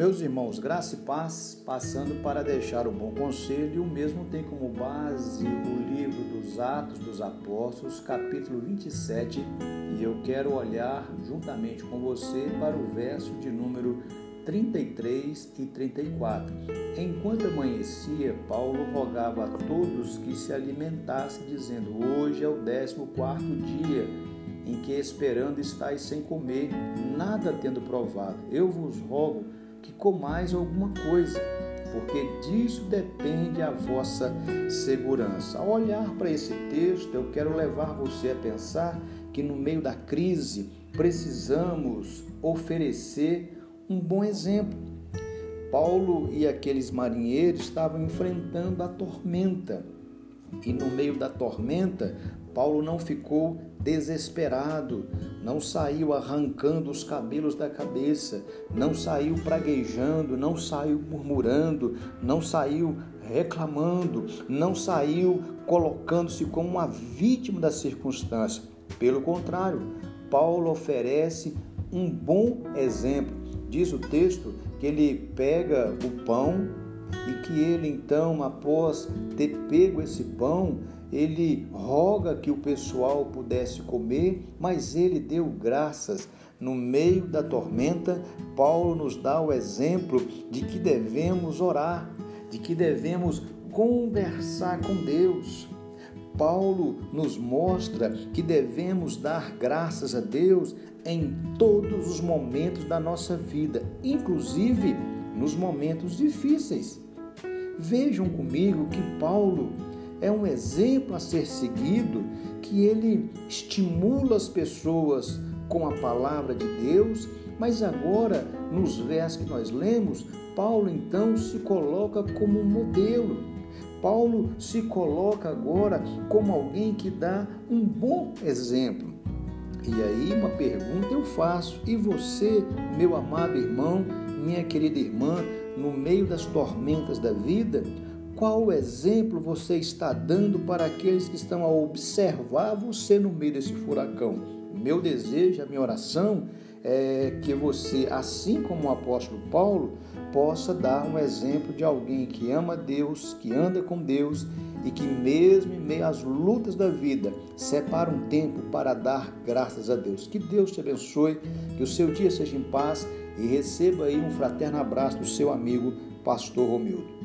Meus irmãos, graça e paz, passando para deixar o bom conselho, o mesmo tem como base o livro dos Atos dos Apóstolos, capítulo 27, e eu quero olhar juntamente com você para o verso de número 33 e 34. Enquanto amanhecia, Paulo rogava a todos que se alimentassem, dizendo: Hoje é o décimo quarto dia em que esperando estáis sem comer, nada tendo provado. Eu vos rogo que comais alguma coisa, porque disso depende a vossa segurança. Ao olhar para esse texto, eu quero levar você a pensar que no meio da crise precisamos oferecer um bom exemplo. Paulo e aqueles marinheiros estavam enfrentando a tormenta. E no meio da tormenta, Paulo não ficou desesperado, não saiu arrancando os cabelos da cabeça, não saiu praguejando, não saiu murmurando, não saiu reclamando, não saiu colocando-se como uma vítima da circunstância. Pelo contrário, Paulo oferece um bom exemplo. Diz o texto que ele pega o pão e que ele então, após ter pego esse pão, ele roga que o pessoal pudesse comer, mas ele deu graças. No meio da tormenta, Paulo nos dá o exemplo de que devemos orar, de que devemos conversar com Deus. Paulo nos mostra que devemos dar graças a Deus em todos os momentos da nossa vida, inclusive nos momentos difíceis. Vejam comigo que Paulo é um exemplo a ser seguido, que ele estimula as pessoas com a palavra de Deus, mas agora, nos versos que nós lemos, Paulo então se coloca como um modelo. Paulo se coloca agora como alguém que dá um bom exemplo. E aí, uma pergunta eu faço: e você, meu amado irmão, minha querida irmã, no meio das tormentas da vida, qual exemplo você está dando para aqueles que estão a observar você no meio desse furacão? Meu desejo, a minha oração é que você, assim como o apóstolo Paulo, possa dar um exemplo de alguém que ama Deus, que anda com Deus e que, mesmo em meio às lutas da vida, separa um tempo para dar graças a Deus. Que Deus te abençoe, que o seu dia seja em paz e receba aí um fraterno abraço do seu amigo, Pastor Romildo.